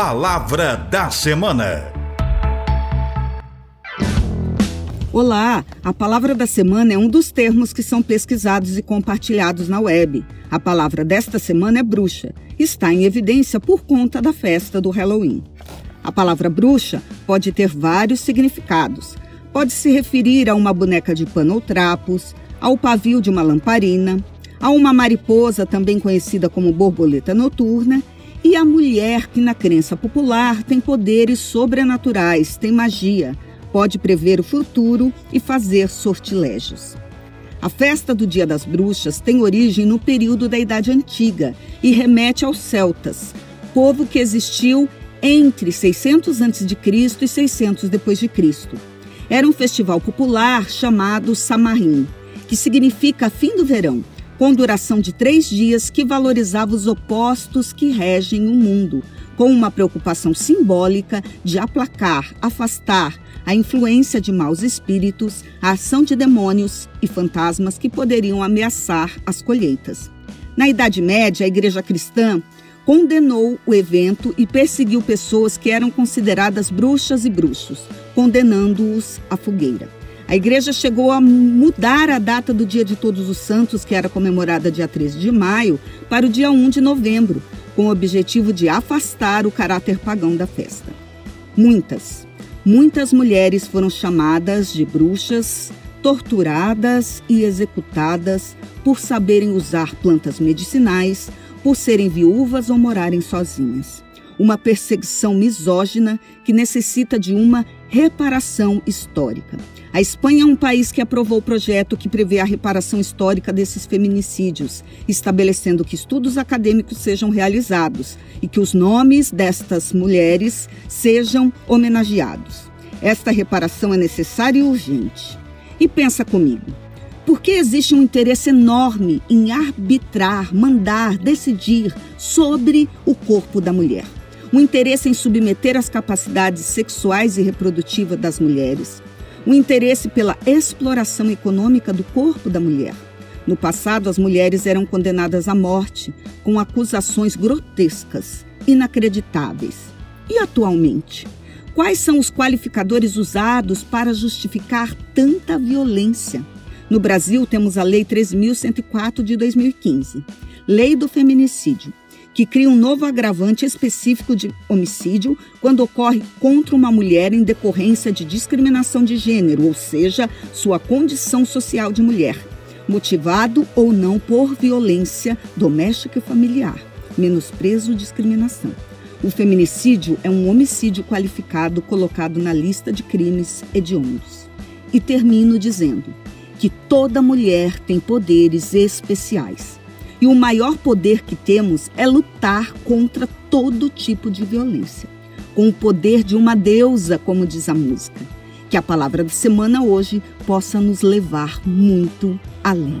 Palavra da Semana. Olá! A palavra da semana é um dos termos que são pesquisados e compartilhados na web. A palavra desta semana é bruxa. Está em evidência por conta da festa do Halloween. A palavra bruxa pode ter vários significados. Pode se referir a uma boneca de pano ou trapos, ao pavio de uma lamparina, a uma mariposa, também conhecida como borboleta noturna, e a mulher que, na crença popular, tem poderes sobrenaturais, tem magia, pode prever o futuro e fazer sortilégios. A festa do Dia das Bruxas tem origem no período da Idade Antiga e remete aos celtas, povo que existiu entre 600 a.C. e 600 depois de Cristo. Era um festival popular chamado Samarim, que significa fim do verão, com duração de três dias que valorizava os opostos que regem o mundo, com uma preocupação simbólica de aplacar, afastar a influência de maus espíritos, a ação de demônios e fantasmas que poderiam ameaçar as colheitas. Na Idade Média, a Igreja Cristã condenou o evento e perseguiu pessoas que eram consideradas bruxas e bruxos, condenando-os à fogueira. A igreja chegou a mudar a data do Dia de Todos os Santos, que era comemorada dia 13 de maio, para o dia 1 de novembro, com o objetivo de afastar o caráter pagão da festa. Muitas, muitas mulheres foram chamadas de bruxas, torturadas e executadas por saberem usar plantas medicinais, por serem viúvas ou morarem sozinhas. Uma perseguição misógina que necessita de uma reparação histórica. A Espanha é um país que aprovou o projeto que prevê a reparação histórica desses feminicídios, estabelecendo que estudos acadêmicos sejam realizados e que os nomes destas mulheres sejam homenageados. Esta reparação é necessária e urgente. E pensa comigo. Por que existe um interesse enorme em arbitrar, mandar, decidir sobre o corpo da mulher? O interesse em submeter as capacidades sexuais e reprodutivas das mulheres, o interesse pela exploração econômica do corpo da mulher. No passado, as mulheres eram condenadas à morte com acusações grotescas, inacreditáveis. E atualmente? Quais são os qualificadores usados para justificar tanta violência? No Brasil, temos a Lei 3.104 de 2015, Lei do Feminicídio, que cria um novo agravante específico de homicídio quando ocorre contra uma mulher em decorrência de discriminação de gênero, ou seja, sua condição social de mulher, motivado ou não por violência doméstica e familiar, menosprezo ou discriminação. O feminicídio é um homicídio qualificado colocado na lista de crimes hediondos. E termino dizendo que toda mulher tem poderes especiais e o maior poder que temos é lutar contra todo tipo de violência, com o poder de uma deusa, como diz a música. Que a palavra da semana hoje possa nos levar muito além.